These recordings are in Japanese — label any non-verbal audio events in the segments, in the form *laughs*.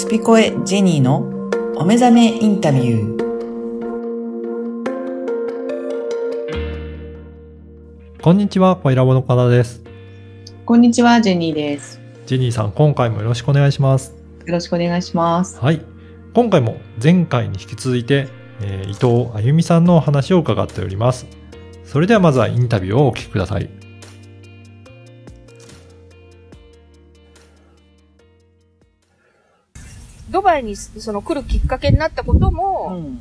スピコエジェニーのお目覚めインタビュー。こんにちは、小ラボの方です。こんにちは、ジェニーです。ジェニーさん、今回もよろしくお願いします。よろしくお願いします。はい。今回も前回に引き続いて、えー伊藤あゆみさんのお話を伺っております。それではまずはインタビューをお聞きください。ドバイにその来るきっかけになったことも、ん。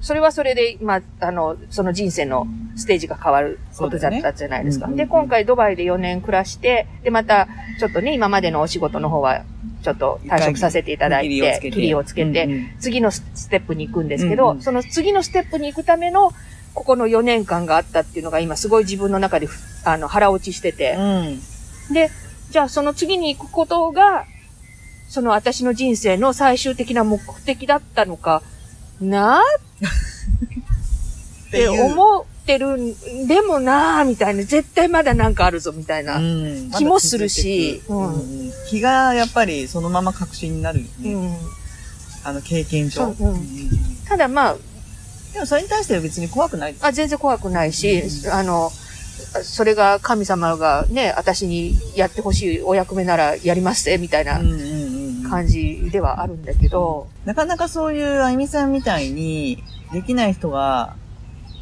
それはそれで、まあ、あの、その人生のステージが変わることだったじゃないですか。そうだよねで、今回ドバイで4年暮らして、で、また、ちょっとね、今までのお仕事の方は、ちょっと退職させていただいて、切りをつけて、うんうん次のステップに行くんですけど、うんうんその次のステップに行くための、ここの4年間があったっていうのが今すごい自分の中でふ、あの、腹落ちしてて、うん。で、じゃあその次に行くことが、その私の人生の最終的な目的だったのかな *laughs* って思ってるんでもなーみたいな、絶対まだなんかあるぞみたいな。うん。気もするし。うん。気がやっぱりそのまま確信になるよね。うん。あの経験上。ただまあ、でもそれに対しては別に怖くない。あ全然怖くないし、あの、それが神様がね、私にやってほしいお役目ならやりますぜ、みたいな感じではあるんだけど、なかなかそういうあゆみさんみたいにできない人が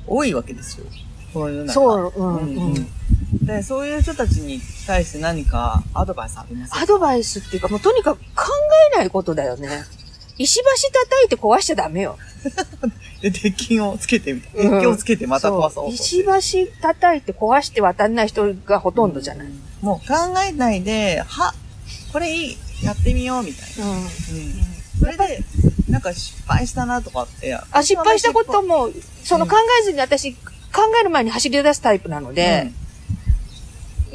多いわけですよ。この世の中。そう、う、うんうん。んうん。で、そういう人たちに対して何かアドバイスありますか？アドバイスっていうか、もうとにかく考えないことだよね。石橋叩いて壊しちゃダメよ。*laughs* で、鉄筋をつけて鉄筋をつけてまた壊そうと石橋叩いて壊して渡んない人がほとんどじゃない。もう考えないで、は、これいい、やってみようみたいな。うん。うん。それで、なんか失敗したなとかって。あ、失敗したことも、その考えずに私、考える前に走り出すタイプなので、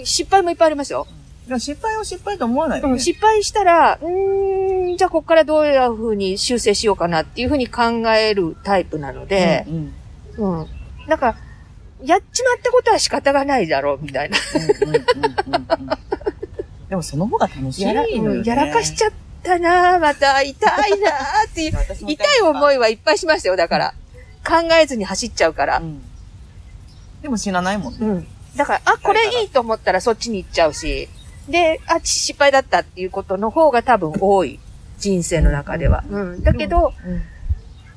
失敗もいっぱいありますよ。うん、失敗を失敗と思わないよね。うん、失敗したら、うーん、じゃあここからどういう風に修正しようかなっていう風に考えるタイプなので、うんうんうん。だから、やっちまったことは仕方がないだろう、みたいな。でもその方が楽しいやら,、やらかしちゃったなまた痛いなっていう、痛い思い。いはいっぱいしましたよ、だから。考えずに走っちゃうからう。んでも知らないもんね。うん。だから、あ、これいいと思ったらそっちに行っちゃうし、で、あ、失敗だったっていうことの方が多分多い。人生の中では。うん。だけど、うん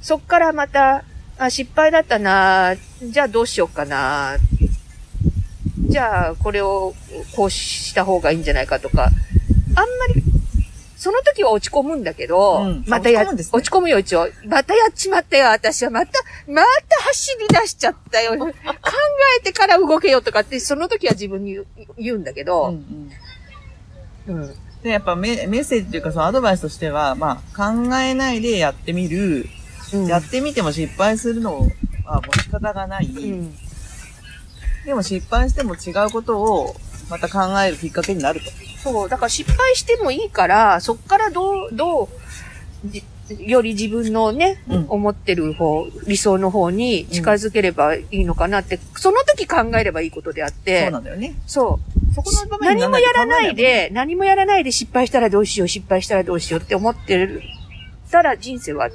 そっからまた、あ、失敗だったなじゃあどうしようかなじゃあ、これをこうした方がいいんじゃないかとか、あんまり、その時は落ち込むんだけど、うんまたや、落ちね落ち込むよ、一応。またやっちまったよ、私は。また、また走り出しちゃったよ。考えてから動けよとかって、その時は自分に言うんだけうんうど、んうん。で、やっぱメメッセージというか、そのアドバイスとしては、まあ、考えないでやってみる。うんやってみても失敗するのはもう仕方がない。うん。でも失敗しても違うことをまた考えるきっかけになると。そう、だから失敗してもいいから、そっからどう、どう、じより自分のね、うん思ってる方、理想の方に近づければいいのかなって、その時考えればいいことであっそうて、なんだよね。そう。そこの場面に何もやらないで、何もやらないで失敗したらどうしよう、失敗したらどうしようって思ってるたら人生は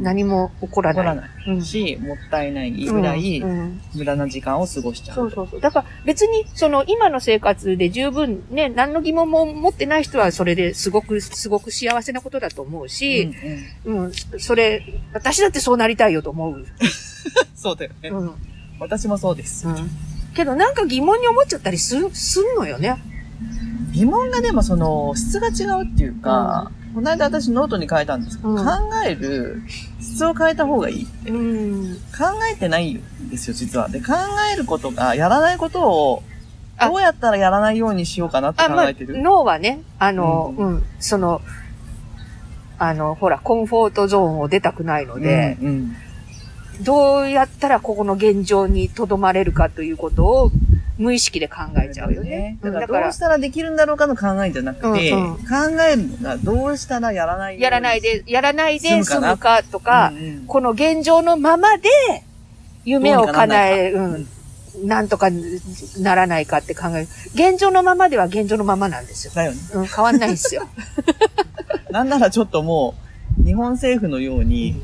何も起こらない。も起こらないうんし、もったいないぐらいうんうん無駄な時間を過ごしちゃう。そうそうそう。だから別に、その今の生活で十分ね、何の疑問も持ってない人はそれですごく、すごく幸せなことだと思ううんし、うんうん、それ、私だってそうなりたいよと思う。*laughs* そうだよね。うん。私もそうです。うん。けどなんか疑問に思っちゃったりす、すんのよね。疑問がでもその質が違うっていうか、この間私ノートに書いたんですけど、うん考える質を変えた方がいい。うん。考えてないんですよ、実は。で、考えることが、やらないことを、あどうやったらやらないようにしようかなってあ、まあ考えて、る。脳はね、あの、ううんん、その、あの、ほら、コンフォートゾーンを出たくないので、うんうんどうやったらここの現状に留まれるかということを無意識で考えちゃうよね。だから、どうしたらできるんだろうかの考えじゃなくて、考えるのが、どうしたらやらないやらないで、やらないで済むかとか、この現状のままで、夢を叶え、うん、なんとかならないかって考える。現状のままでは現状のままなんですよ。だよね。うん、変わんないんですよ。*laughs* なんならちょっともう、日本政府のように、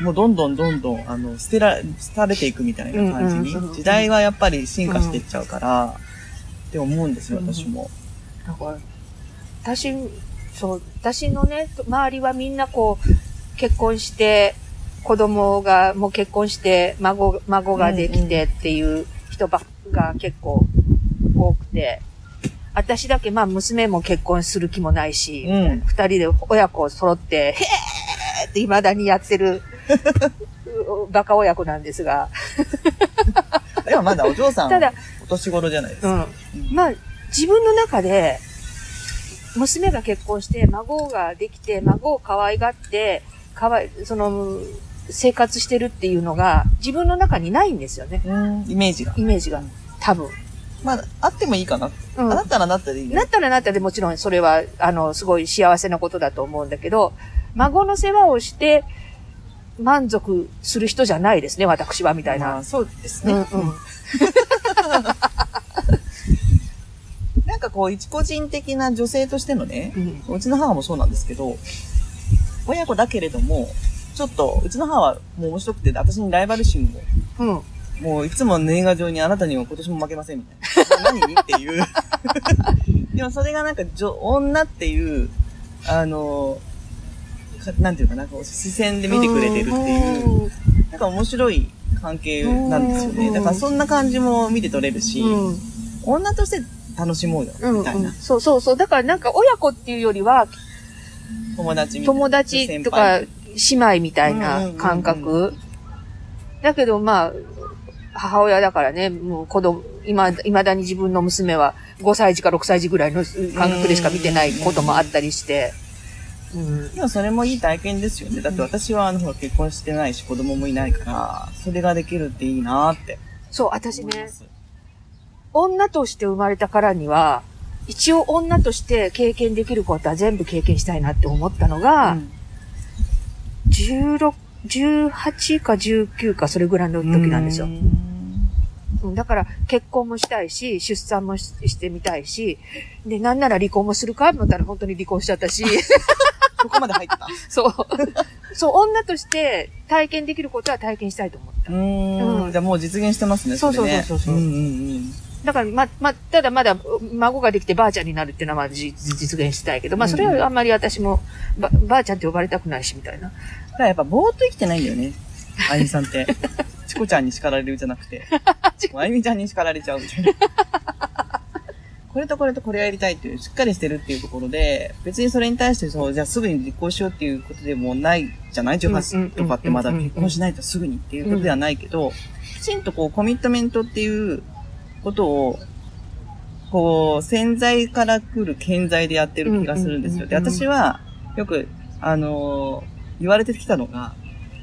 もうどんどんどんどん、あの、捨てら、捨てれていくみたいな感じに、うんう。ん時代はやっぱり進化していっちゃうから、って思うんですよ、うん。私も。だから、私、そう、私のね、周りはみんなこう、結婚して、子供がもう結婚して、孫、孫ができてっていう人ばっが結構多くて、私だけまあ娘も結婚する気もないし、うん。二人で親子揃って、へーって未だにやってる *laughs* バカ親子なんですが、*laughs* でもまだお嬢さん、ただ、お年頃じゃないですか。うん。まあ、自分の中で、娘が結婚して、孫ができて、孫を可愛がって、かわい、その、生活してるっていうのが、自分の中にないんですよね。うん、イメージが。イメージが。多分。まあ、あってもいいかな。うん。あなったらなったでいいねなったらなったでもちろんそれは、あの、すごい幸せなことだと思うんだけど、孫の世話をして満足する人じゃないですね、私は、みたいな。まあ、そうですね。うんうん。*laughs* なんかこう、一個人的な女性としてのね、うん。うちの母もそうなんですけど、親子だけれども、ちょっと、うちの母はもう面白くて、私にライバル心も、うん。もういつも年賀状にあなたには今年も負けませんみたいな。何？っていう。*laughs* でもそれがなんか、女女っていう、あの、かなんていうかな、こう視線で見てくれてるっていう、うなんか面白い関係なんですよね。うんだからそんな感じも見て取れるし、ん。女として楽しもうよ、うんみたいな。そうそうそう。だからなんか親子っていうよりは、友達みたいな。友達とか姉妹みたいな感うんうん覚。だけどまあ、母親だからね、もう子供、今、未だに自分の娘は5歳児か6歳児ぐらいの感覚でしか見てないこともあったりして。うん。でもそれもいい体験ですよね。だって私はあの、ほら結婚してないし子供もいないから、それができるっていいなってそう、私ね。女として生まれたからには、一応女として経験できることは全部経験したいなって思ったのが、16、18か19かそれぐらいの時なんですよ。うんうんだから結婚もしたいし、出産もししてみたいし、で、なんなら離婚もするか思ったら本当に離婚しちゃったし、そこまで入った。*laughs* そう。*laughs* そう、女として体験できることは体験したいと思った。うーうんん。じゃあもう実現してますね、そうそうれねそうそううんうんうん。だから、ま、ま、ただまだ孫ができてばあちゃんになるっていうのはまあじ実現したいけど、まあそれはあんまり私もばばあちゃんって呼ばれたくないしみたいな。だからやっぱぼーっと生きてないんだよね。*laughs* あゆみさんって。チコちゃんに叱られるじゃなくて。あゆみちゃんに叱られちゃうみたいな。これとこれとこれをやりたいっていう、しっかりしてるっていうところで、別にそれに対してそう、じゃあすぐに実行しようっていうことでもないじゃない ?18 とかってまだ結婚しないとすぐにっていうことではないけど、きちんとこうコミットメントっていうことを、こう、潜在から来る顕在でやってる気がするんですよ。で、私は、よく、あのー言われてきたのが、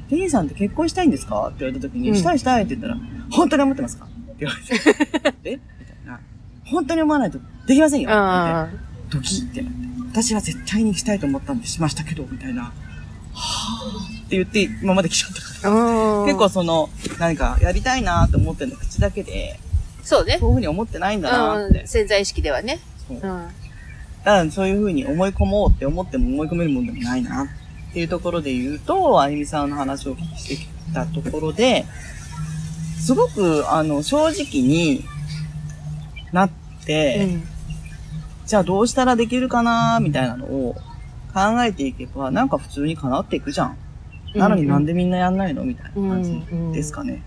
テニーさんって結婚したいんですか？って言われた時に、うん。したいしたいって言ったら、本当に思ってますか？って言われて、*laughs* え？本当に思わないとできませんよ。ドキってなって。私は絶対にしたいと思ったんでしましたけど、みたいな。はぁって言って今まで来ちゃったから。あ。結構その、何かやりたいなと思ってるの口だけで、そうね。そういうふうに思ってないんだなって。うん、潜在意識ではね。そううん。だからそういうふうに思い込もうって思っても思い込めるもんでもないなっていうところで言うと、あゆみさんの話をお聞きしてきたところで、すごく、あの、正直になって、うんじゃあどうしたらできるかなみたいなのを考えていけば、なんか普通に叶っていくじゃん。なのになんでみんなやんないのみたいな感じですかね。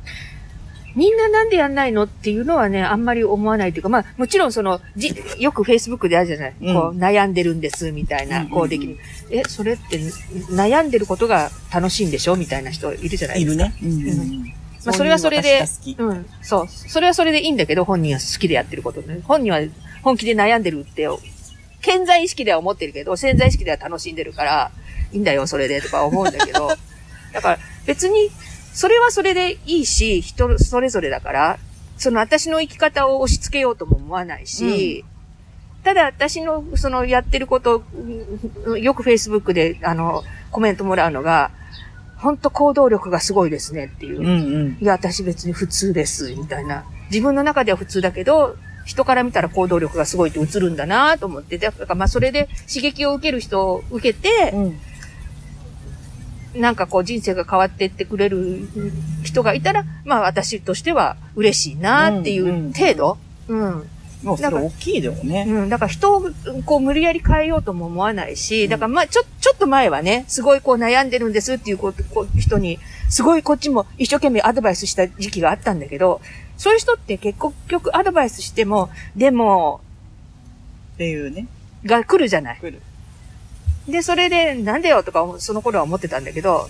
みんななんでやんないのっていうのはね、あんまり思わないというか、まあ、もちろんその、じ、よく Facebook であるじゃない、うんこう、悩んでるんです、みたいな、うんうんうんこうできる。え、それって、悩んでることが楽しいんでしょみたいな人いるじゃないですか。いるね。うんうんうんまあ、それはそれでそうん、そう。それはそれでいいんだけど、本人は好きでやってることね。本人は本気で悩んでるって、健在意識では思ってるけど、潜在意識では楽しんでるから、いいんだよ、それで、とか思うんだけど、*laughs* だから別に、それはそれでいいし、人それぞれだから、その私の生き方を押し付けようとも思わないし、ただ私のそのやってること、うんよく Facebook であの、コメントもらうのが、本当行動力がすごいですねっていう。うんうん。いや、私別に普通です、みたいな。自分の中では普通だけど、人から見たら行動力がすごいって映るんだなと思って、だからまあそれで刺激を受ける人を受けて、うん。なんかこう人生が変わっていってくれる人がいたら、まあ私としては嬉しいなっていう程度。うん。もうそれ大きいでもね。うん。だから人をこう無理やり変えようとも思わないし、だからまあちょ、ちょっと前はね、すごいこう悩んでるんですっていうことこう人に、すごいこっちも一生懸命アドバイスした時期があったんだけど、そういう人って結局アドバイスしても、でも、っていうね。が来るじゃない。来る。で、それで、なんでよとか、その頃は思ってたんだけど、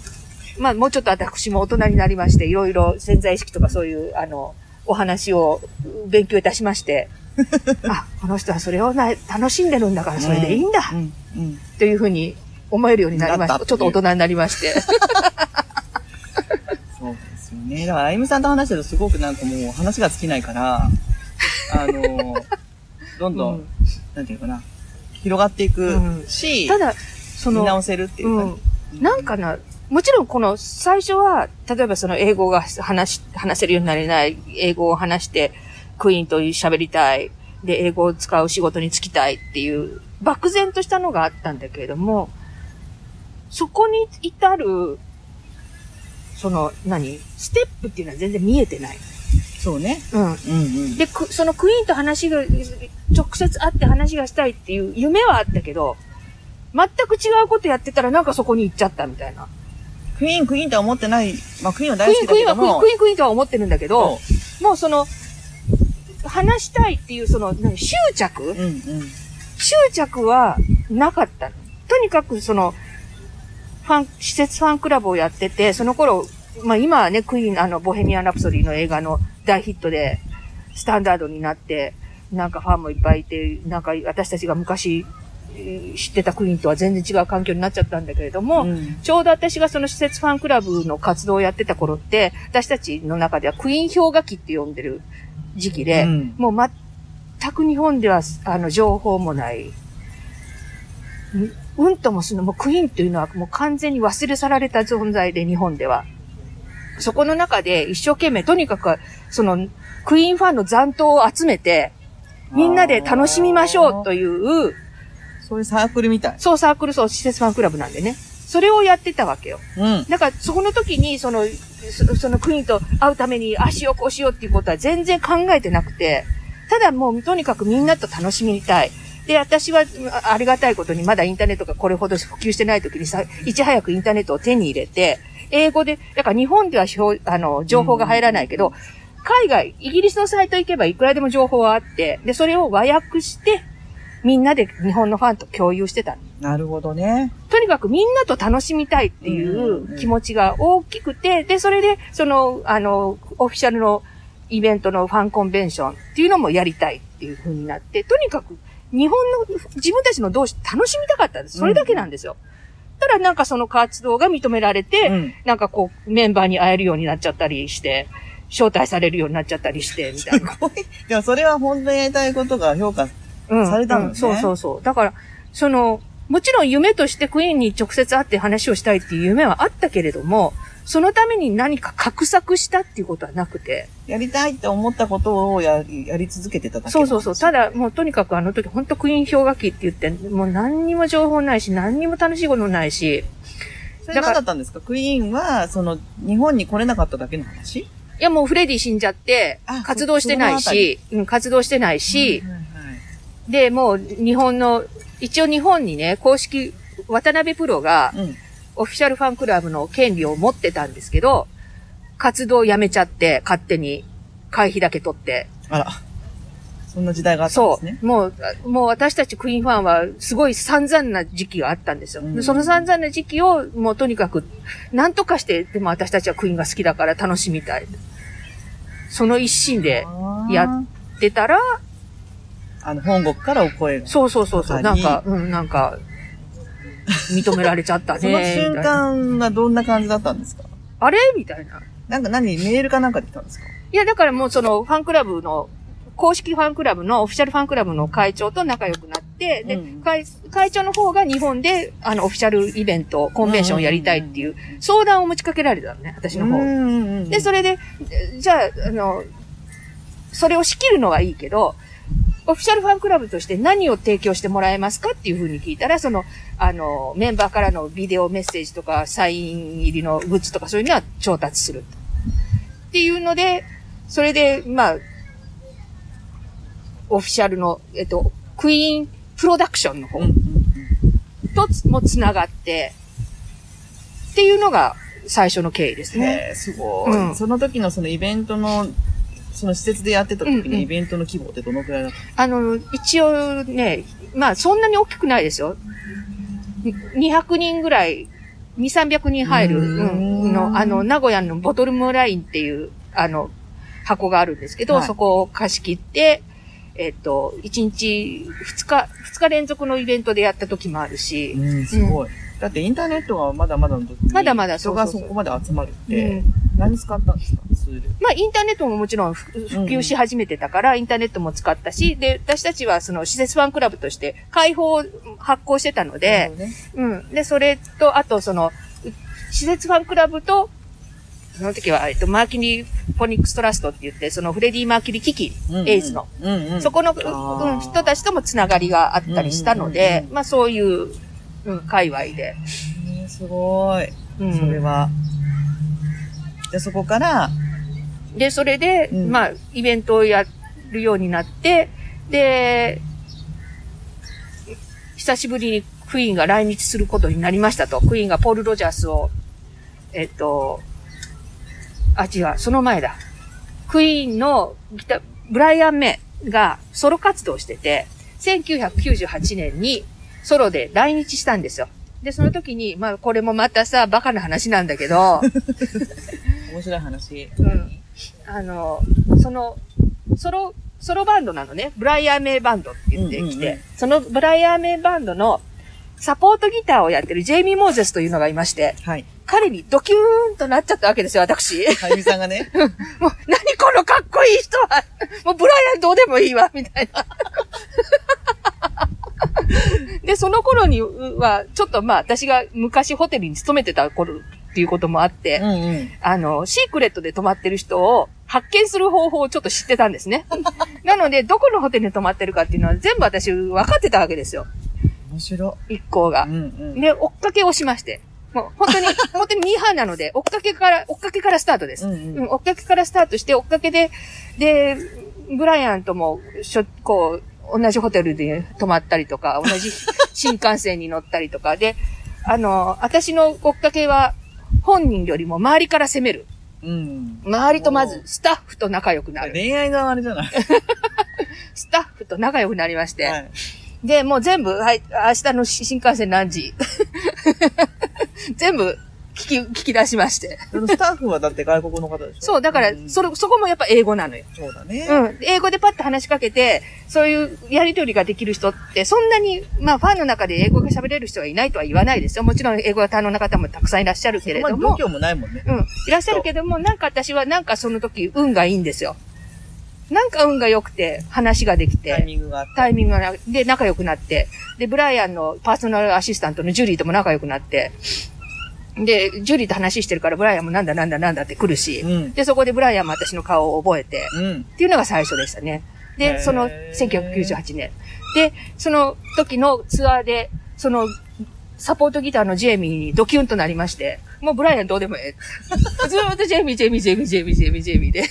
*laughs* まあ、もうちょっと私も大人になりまして、いろいろ潜在意識とかそういう、あの、お話を勉強いたしまして、*laughs* あ、この人はそれをな楽しんでるんだから、それでいいんだ、うん。うん。というふうに思えるようになりました。ちょっと大人になりまして。*laughs* そうですよね。だから、あゆみさんと話してるとすごくなんかもう話が尽きないから、あの、どんどん、うんなんていうかな、広がっていくうんし、ただ、その、見直せるっていうか、うん。なんかな、もちろんこの最初は、例えばその英語が話し、話せるようになれない、英語を話して、クイーンと喋りたい、で、英語を使う仕事に就きたいっていう、漠然としたのがあったんだけれども、そこに至る、その、何？ステップっていうのは全然見えてない。そうね。うん。うんうん。で、くそのクイーンと話が、直接会って話がしたいっていう夢はあったけど、全く違うことやってたらなんかそこに行っちゃったみたいな。クイーン、クイーンとは思ってない、まあクイーンは大好きだクイーンは、クイーン、けどもクイーン、クイーンとは思ってるんだけど、そもうその、話したいっていうその、何執着？う。うんうん。執着はなかったの。とにかくその、ファン、施設ファンクラブをやってて、その頃、まあ今はね、クイーン、あの、ボヘミアン・ラプソディの映画の大ヒットで、スタンダードになって、なんかファンもいっぱいいて、なんか私たちが昔えー知ってたクイーンとは全然違う環境になっちゃったんだけれども、うんちょうど私がその施設ファンクラブの活動をやってた頃って、私たちの中ではクイーン氷河期って呼んでる時期で、うんもう全く日本では、あの、情報もない。うんうんともするの、もうクイーンっていうのはもう完全に忘れ去られた存在で、日本では。そこの中で一生懸命、とにかく、その、クイーンファンの残党を集めて、みんなで楽しみましょうという、そういうサークルみたい。そうサークル、そう、施設ファンクラブなんでね。それをやってたわけよ。うん。だから、そこの時に、その、そそのクイーンと会うために、ああしよう、こうしようっていうことは全然考えてなくて、ただもう、とにかくみんなと楽しみたい。で、私は、あありがたいことに、まだインターネットがこれほど普及してない時にさ、いち早くインターネットを手に入れて、英語で、だから日本では表あの、情報が入らないけど、海外、イギリスのサイト行けばいくらでも情報はあって、で、それを和訳して、みんなで日本のファンと共有してたのなるほどね。とにかくみんなと楽しみたいっていう気持ちが大きくて、で、それで、その、あの、オフィシャルのイベントのファンコンベンションっていうのもやりたいっていう風になって、とにかく日本の自分たちの同士楽しみたかったんです。それだけなんですよ。ただなんかその活動が認められて、うんなんかこうメンバーに会えるようになっちゃったりして、招待されるようになっちゃったりして、みたいな。でもそれは本当にやりたいことが評価。うんされたのね。うんそうそうそう。だから、その、もちろん夢としてクイーンに直接会って話をしたいっていう夢はあったけれども、そのために何か画策したっていうことはなくて。やりたいって思ったことをやりやり続けてただけそうそうそう。ただ、だ、もうとにかくあの時、本当クイーン氷河期って言って、もう何にも情報ないし、何にも楽しいこともないし、それ何だったんですか？クイーンは、その、日本に来れなかっただけの話？いやもうフレディ死んじゃってあ、活動してないし、うん、活動してないし、はいはいで、もう日本の、一応日本にね、公式、渡辺プロが、うん。オフィシャルファンクラブの権利を持ってたんですけど、活動をやめちゃって、勝手に会費だけ取って。あら。そんな時代があったんでそすね。う。もう、もう私たちクイーンファンはすごい散々な時期があったんですよ。うんでその散々な時期をもうとにかく、なんとかして、でも私たちはクイーンが好きだから楽しみたい。その一心でやあ出たら、あの、本国からお声が。そうそうそうそう、なんか、うん、なんか、認められちゃったね。*laughs* その瞬間はどんな感じだったんですか？あれ？みたいな。なんか何？メールかなんかで来たんですか？いや、だからもうそのファンクラブの、公式ファンクラブの、オフィシャルファンクラブの会長と仲良くなって、で、うん会、会長の方が日本で、あの、オフィシャルイベント、コンベンションをやりたいっていう相談を持ちかけられたのね、私の方。うんうんうんで、それで、えじゃあ、あの、それを仕切るのはいいけど、オフィシャルファンクラブとして何を提供してもらえますかっていうふうに聞いたら、その、あの、メンバーからのビデオメッセージとか、サイン入りのグッズとかそういうのは調達する。っていうので、それで、まあ、オフィシャルの、えっと、クイーンプロダクションの方とつもつながって、っていうのが最初の経緯ですうん。ね。すごい、うんその時のそのイベントの、その施設でやってた時うんうん。のイベントの規模ってどのくらいだった？あの、一応ね、まあそんなに大きくないですよ。に200人ぐらい、2、300人入る、うーうんん、の、あの、名古屋のボトルムラインっていう、あの、箱があるんですけど、はい。そこを貸し切って、えっと、1日、2日、2日連続のイベントでやった時もあるし、うん、すごい。だってインターネットがまだまだの時にまだまだ人がそうそう。そうそこまで集まるっうて、ん何使ったんですか？ツール。まあ、インターネットももちろん普普及し始めてたから、インターネットも使ったし、で、私たちはその施設ファンクラブとして開放を発行してたので、ね、うん。で、それと、あとその、う私設ファンクラブと、その時は、えっと、 Mercury Phoenix Trust って言って、そのフレディ・マーキュリー基金、うんうんエイズの、うんうん、そこの、うん、人たちともつながりがあったりしたのうんうんでうんう、んまあそういう、うん、界隈で。へえすごい。うんそれは。で、そこから、で、それで、うんまあ、イベントをやるようになって、で、久しぶりにクイーンが来日することになりましたと。クイーンがポール・ロジャースを、えっと、あ、違う、その前だ。クイーンのギタブライアン・メイがソロ活動してて、1998年にソロで来日したんですよ。で、その時に、まあ、これもまたさ、バカな話なんだけど、*laughs* 面白い話。うんあの、その、ソロ、ソロバンドなのね。ブライアン・メイバンドって言ってきて、うんうんうんそのブライアン・メイバンドのサポートギターをやってるジェイミー・モーゼスというのがいまして、はい。彼にドキューンとなっちゃったわけですよ、私。はゆみさんがね。*laughs* もう、何このかっこいい人は、もうブライアンどうでもいいわ、みたいな。で、その頃には、ちょっとまあ、私が昔ホテルに勤めてた頃っていうこともあって、うんうん。あの、シークレットで泊まってる人を発見する方法をちょっと知ってたんですね。*laughs* なので、どこのホテルに泊まってるかっていうのは全部私分かってたわけですよ。面白一行がい。う。んうん。で、追っかけをしまして。もう本当に、本当にミーハーなので、*laughs* 追っかけから、追っかけからスタートです。うんううんん、追っかけからスタートして、追っかけで、で、ブライアンとも、しょ、こう、同じホテルで泊まったりとか、同じ新幹線に乗ったりとか、で、あの、私の追っかけは、本人よりも周りから攻める。うん。周りとまず、スタッフと仲良くなる。恋愛のあれじゃない？*laughs* スタッフと仲良くなりまして。はい。で、もう全部、はい、明日の新幹線何時？*laughs* 全部聞き、聞き出しまして。スタッフはだって外国の方でしょ？そう、だから、んそれ、そこもやっぱ英語なのよ。そうだね。うん。英語でパッと話しかけて、そういうやりとりができる人って、そんなに、まあ、ファンの中で英語が喋れる人はいないとは言わないですよ。もちろん英語が堪能な方もたくさんいらっしゃるけれども。まあ度胸もないもんね。うん。いらっしゃるけども、なんか私はなんかその時運がいいんですよ。なんか運が良くて話ができて。タイミングが。タイミングがなで仲良くなって、で、ブライアンのパーソナルアシスタントのジュリーとも仲良くなって、で、ジュリーと話してるからブライアンもなんだなんだなんだって来るし、うん。で、そこでブライアンも私の顔を覚えて、うん。っていうのが最初でしたね。で、その1998年。で、その時のツアーで、その、サポートギターのジェイミーにドキュンとなりまして、もうブライアンどうでもええ。ずーっとジェイミー、ジェイミー、ジェイミー、ジェイミー、ジェイミー、ジェイミーで。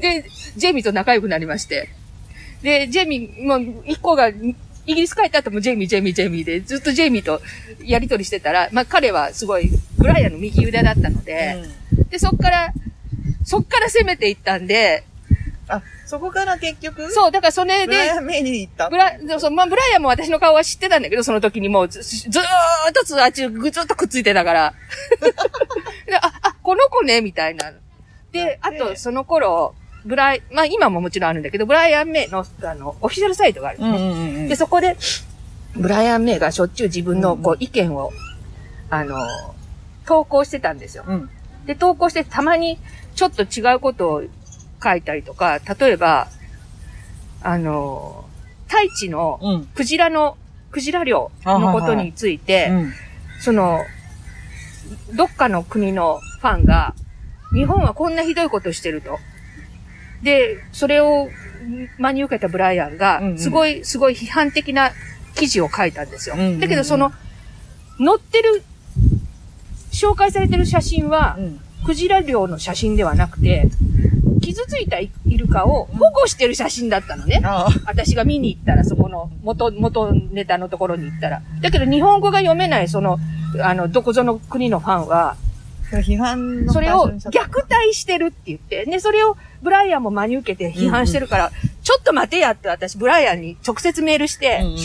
で、ジェイミーと仲良くなりまして。で、ジェイミー、もう一個が、イギリス帰った後もジェイミー、ジェイミー、ジェイミーで、ずっとジェイミーとやりとりしてたら、まあ彼はすごい、ブライアンの右腕だったので、で、そっから、そっから攻めていったんで、あ、そこから結局？そう、だからそれで、ブライアンメイに行った？ブラ、そう、まあ、ブライアンも私の顔は知ってたんだけど、その時にもうず、ずーっとつ、あっちぐずっとくっついてたから。*laughs* であ、あ、この子ね、みたいな。で、あと、その頃、ブライ、まあ今ももちろんあるんだけど、ブライアンメイの、あの、オフィシャルサイトがあるのね。うんうんうんうん。で、そこで、ブライアン・メイがしょっちゅう自分のこう意見を、あの、投稿してたんですよ。うん。で、投稿してたまにちょっと違うことを書いたりとか、例えば、あの、太一のうん。クジラの、クジラ漁のことについて、うん。その、どっかの国のファンが、日本はこんなひどいことしてると。で、それを真に受けたブライアンがすごい、すごい批判的な記事を書いたんですよ。だけど、その、載ってる、紹介されてる写真は、うん。クジラ漁の写真ではなくて、傷ついたイルカを保護してる写真だったのね。私が見に行ったら、そこの元、元ネタのところに行ったら。だけど日本語が読めない、その、あの、どこぞの国のファンは、批判のそれを虐待してるって言って、で、それをブライアンも真に受けて批判してるから、ちょっと待てやって私、ブライアンに直接メールして、うんうん。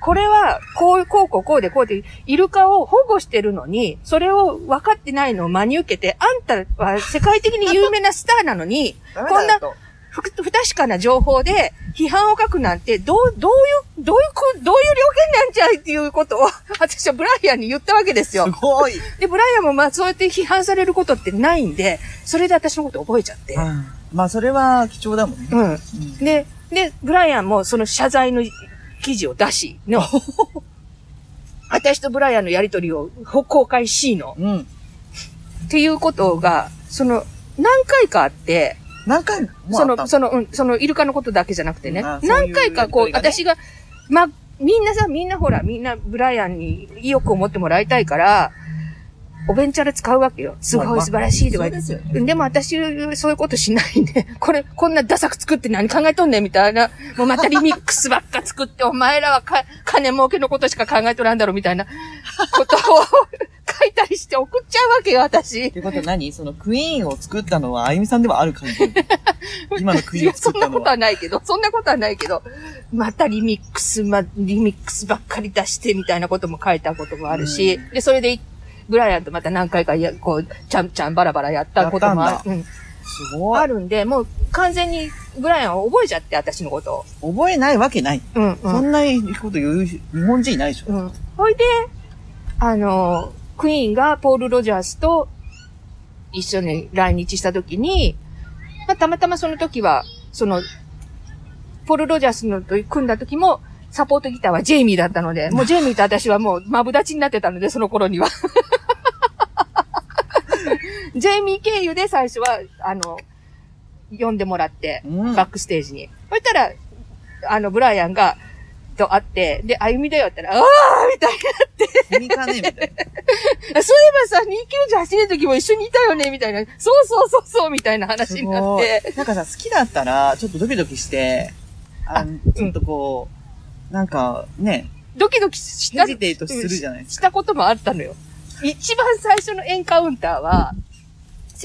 これは、こう、こう、こう、こうで、こうで、イルカを保護してるのに、それを分かってないのを真に受けて、あんたは世界的に有名なスターなのに、*laughs* こんな。不不確かな情報で批判を書くなんて、どう、どういう、どういうこ、どういう了見なんじゃいっていうことを、私はブライアンに言ったわけですよす。ごい。で、ブライアンもまあそうやって批判されることってないんで、それで私のこと覚えちゃって。うんまあ、それは貴重だもんね。うん。うんで、で、ブライアンもその謝罪の記事を出し、の、私とブライアンのやりとりを公開しの、うん。っていうことが、その、何回かあって、何回もその、その、うん、そのイルカのことだけじゃなくてね、ういう何回かこう、やりとりがね私が、ま、みんなさ、みんなほら、みんなブライアンに意欲を持ってもらいたいから、おべんちゃら使うわけよ。すごい素晴らしいとか言って。でも私、そういうことしないんで、*laughs* これ、こんなダサく作って何考えとんねんみたいな。もうまたリミックスばっか作って、お前らはか金儲けのことしか考えとらんだろみたいなことを書いたりして送っちゃうわけよ、私っ。てことは何？そのクイーンを作ったのはあゆみさんではある感じ？*laughs* 今のクイーンをそんなことは作ったのは。ないけど、そんなことはないけど、またリミックス、ま、リミックスばっかり出してみたいなことも書いたこともあるし、で、それでい、ブライアンとまた何回かや、こう、ちゃんちゃんバラバラやったこともある。うん。すごい。あるんで、もう完全にブライアンは覚えちゃって、私のことを。覚えないわけない。うん、うん。そんなこと言う日本人いないでしょ。うん。ほいで、あの、クイーンがポール・ロジャースと一緒に来日した時に、まあ、たまたまその時は、その、ポール・ロジャースのと組んだ時も、サポートギターはジェイミーだったので、もうジェイミーと私はもうマブダチになってたので、その頃には。*laughs* ジェイミー経由で最初は、あの、呼んでもらって、うんバックステージに。そしたら、あの、ブライアンが、と会って、で、あゆみだよって言ったら、ああみたいに君かねみたいな。な。*laughs* そういえばさ、298年の時も一緒にいたよねみたいな。そうそうそうそうみたいな話になって。なんかさ、好きだったら、ちょっとドキドキして、あのちょっとこう、なんかね、ドキドキしたヘジテイトするじゃないですしたこともあったのよ。一番最初のエンカウンターは、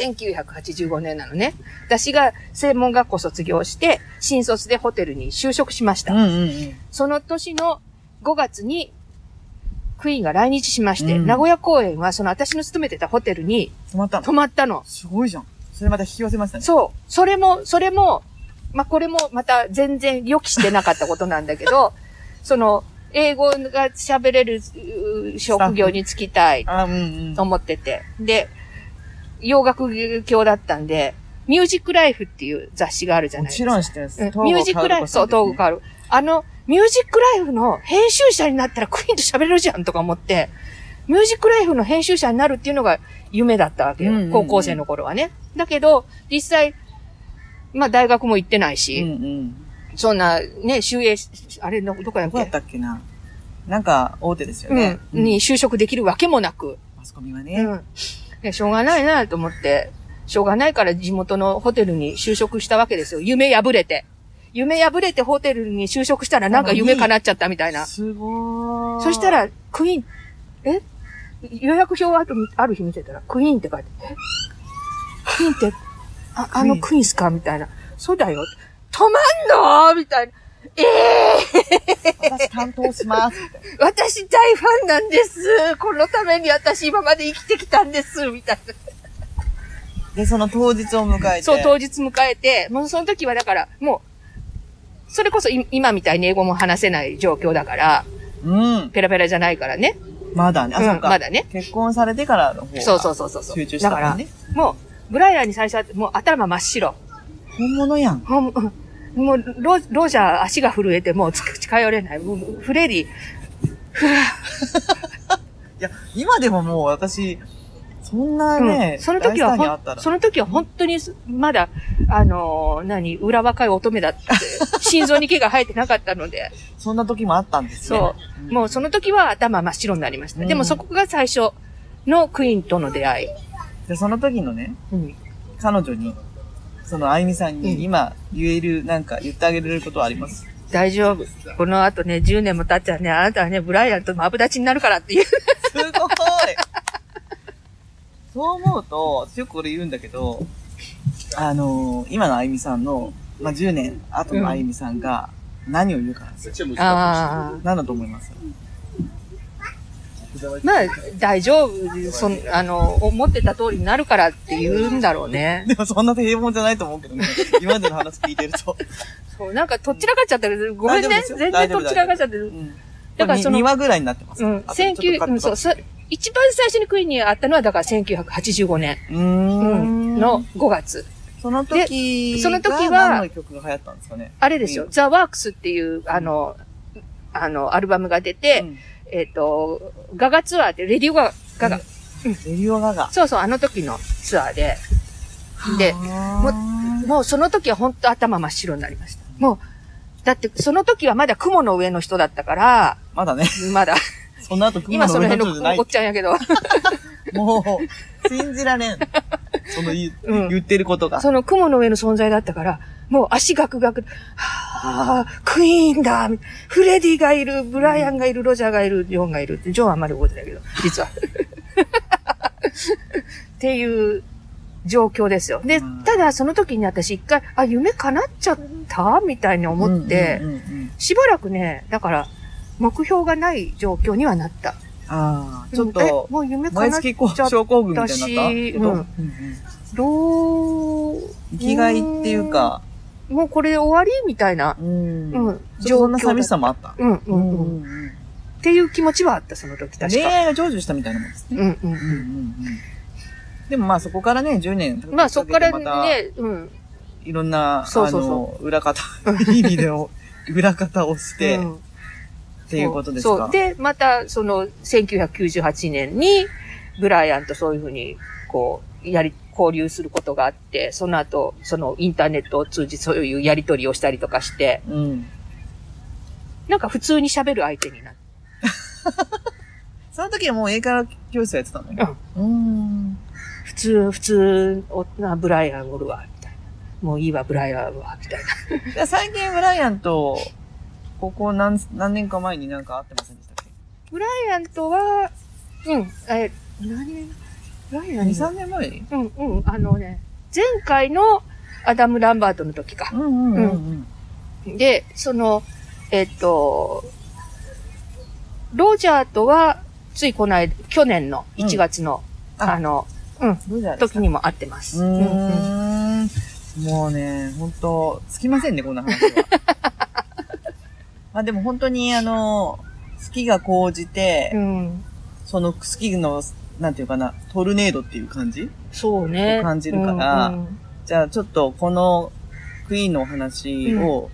1985年なのね。私が専門学校卒業して、新卒でホテルに就職しました。うんうんうん。その年の5月に、クイーンが来日しまして、うん名古屋公演はその私の勤めてたホテルに止まったの？泊まったの。すごいじゃん。それまた引き寄せましたね。そう。それも、それも、まあ、これもまた全然予期してなかったことなんだけど、*laughs* その、英語が喋れるう職業に就きたいと。思ってて。で、洋楽教だったんで、ミュージックライフっていう雑誌があるじゃもちないですか。ろん知ってます。うんミュージックライフ、そう、東郷カール。あの、ミュージックライフの編集者になったらクイーンと喋れるじゃんとか思って、ミュージックライフの編集者になるっていうのが夢だったわけよ。うんうんうん高校生の頃はね。だけど、実際、まあ大学も行ってないし、うんうん。そんな、ね、修営し、あれの、どこだっけ？どこだったっけな？なんか、大手ですようねん。。に就職できるわけもなく、マスコミはうね。ん。でしょうがないなと思って、しょうがないから地元のホテルに就職したわけですよ。夢破れて。夢破れてホテルに就職したらなんか夢叶っちゃったみたいな。すごーい。そした、ら、クイーン、え？予約表あるある日見てたら、クイーンって書いて、え？クイーンって、あ、あのクイーンっすか？みたいな。そうだよ。止まんの？みたいな。ええ私担当します。私大ファンなんです。このために私今まで生きてきたんです。みたいな。で、その当日を迎えて。そう、当日迎えて、もうその時はだから、もう、それこそい今みたいに英語も話せない状況だから、うん。ペラペラじゃないからね。まだね。あ、うんそうか。まだね。結婚されてからの方がそうそうそうそうそう。集中したからね。もう、ブライアンに最初は、もう頭真っ白。本物やん。ほんうんもう、ロロジャー足が震えて、もうつ近寄れない。もうフレディ、ふ *laughs* わいや、今でももう私、そんなね、うんその時はその時は本当に、まだ、あのー何、裏若い乙女だって、心臓に毛が生えてなかったので、*laughs* そんな時もあったんですね。そう。んもうその時は頭真っ白になりました。うんでもそこが最初のクイーンとの出会い。で、その時のね、うん。彼女に、そのあゆみさんうんに今言える、なんか言ってあげれることはあります？大丈夫。この後ね、10年も経っちゃうね、あなたはね、ブライアンとマブダチになるからっていう。すごいそう思うと、私よくこれ言うんだけど、あのー今のあゆみさんの、まあ、10年後のあゆみさんが何を言うかなんですよ。ああ。何だと思います？まあ、大丈夫。そん、あの、思ってた通りになるからって言うんだろうね。*laughs* でもそんな平凡じゃないと思うけどね。今までの話聞いてると。そう、なんか、とっちらかっちゃってる。ごめんね全然とっちらかっちゃってる。うん。だからその2話ぐらいになってます。うん。あとちょっとカッ19、トうん、そう、そ一番最初にクイーンに会ったのは、だから1985年、うん、ん。の5月。その時でその時はが何の曲が流行ったんですかね？あれですよ、うんザ・ワークスっていう、あの、あの、アルバムが出て、うんえっ、と、ガガツアーで、レディオガガガ、レディオガガ。そうそう、あの時のツアーで、でももうその時は本当頭真っ白になりました。もう、だってその時はまだ雲の上の人だったから、まだね、まだ、その後雲今そのの上の人じゃない辺のおっ。ちゃんやけど、もう、信じられん。その言,、うん言ってることが。その雲の上の存在だったから、もう足ガクガク、はあ、クイーンだ。フレディがいる、ブライアンがいる、ロジャーがいる、ジョンがいるって、ジョンはあんまり覚えてないけど、実は。*laughs* っていう状況ですよ。でうん、ただその時に私一回、あ、夢叶っちゃったみたいに思って、しばらくね、だから、目標がない状況にはなった。ああ、ちょっうん。とえ、もう夢毎叶っ月こうちゃったいになった？私こと、うんうんうん。どう、生きがいっていうか、もうこれで終わりみたいな、うん。うん、そんな寂しださもあった。うん、うん、うん。っていう気持ちはあった、その時確か。恋愛が成就したみたいなもんですね。うん、うん、うんうんうんでもまあそこからね、10年。うん。まあそこからまたね、うん。いろんな、そうそうそあの、裏方、い *laughs* い意味での裏方をして、うんっていうことですか？そう。で、また、その、1998年に、ブライアンとそういうふうに、こう、やり、交流することがあって、その後、そのインターネットを通じてそういうやりとりをしたりとかして、うん。なんか普通に喋る相手になって。*laughs* その時はもう英会話教室やってたのよ。うん。普通、普通、おなブライアンおるわ、みたいな。もういいわ、ブライアンは、みたいな。で最近ブライアンと、ここ何、何年か前になんか会ってませんでしたっブライアンとは、うん、え、何年？ブライけアン ?2、3年前に？うん、うん、あのね、前回のアダム・ランバートの時か。うんうんうんうん。で、その、えっと、ロジャーとは、ついこの間、去年の1月の、うんああの、うん、どうじゃないですか時にも会ってます。ううん。もうね、本当つきませんね、こんな話は。*laughs* まあでも本当にあの、好きが高じて、うん。その好きの、なんていうかな、トルネードっていう感じ？そうね。感じるからうんうんじゃあちょっとこのクイーンのお話を、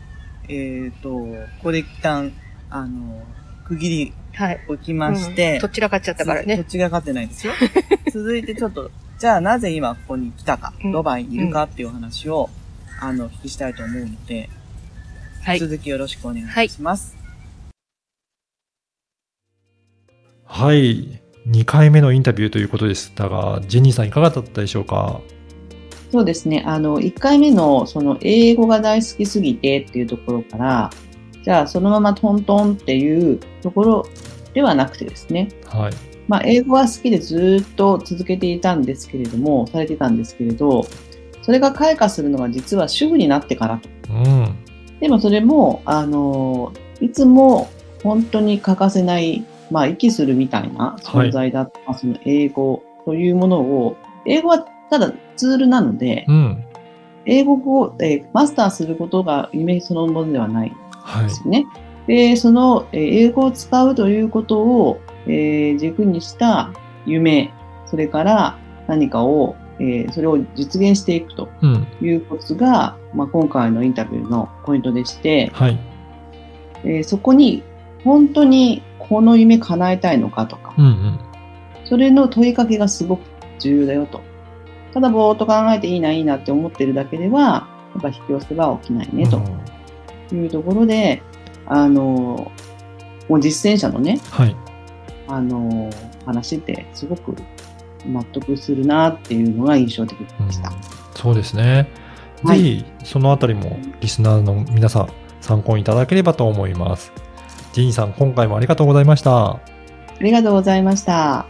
えっ、と、ここで一旦、あの、区切りはい。置きまして、うんどちらかっちゃったからどっね。ちが勝ってないですよ。*laughs* 続いてちょっと、じゃあなぜ今ここに来たか、うんドバイにいるかっていうお話を、あの、お聞きしたいと思うので、はい。続きよろしくお願いします。はい。2回目のインタビューということでしたが、ジェニーさんいかがだったでしょうか？そうですね。あの、1回目の、その、英語が大好きすぎてっていうところから、じゃあ、そのままトントンっていうところではなくてですね。はい。まあ、英語が好きでずっと続けていたんですけれども、されてたんですけれど、それが開花するのが実は主婦になってからと。うん。でもそれも、あの、いつも本当に欠かせない、まあ、息するみたいな存在だった、その英語というものを、英語はただツールなので、うん。英語を、えーマスターすることが夢そのものではないはいで。すね。で、その、えー英語を使うということを、えー軸にした夢、それから何かを、えーそれを実現していくとうん。いうことが、まあ、今回のインタビューのポイントでして、はい。えーそこに本当にこの夢叶えたいのかとか、うんうん。それの問いかけがすごく重要だよと。ただぼーっと考えていいな、いいなって思ってるだけでは、やっぱ引き寄せは起きないね、というところで、あの、もう実践者のね、はい。あの、話ってすごく納得するなっていうのが印象的でした。うんそうですね。はいぜひ、そのあたりもリスナーの皆さん参考にいただければと思います。ジーンさん、今回もありがとうございました。ありがとうございました。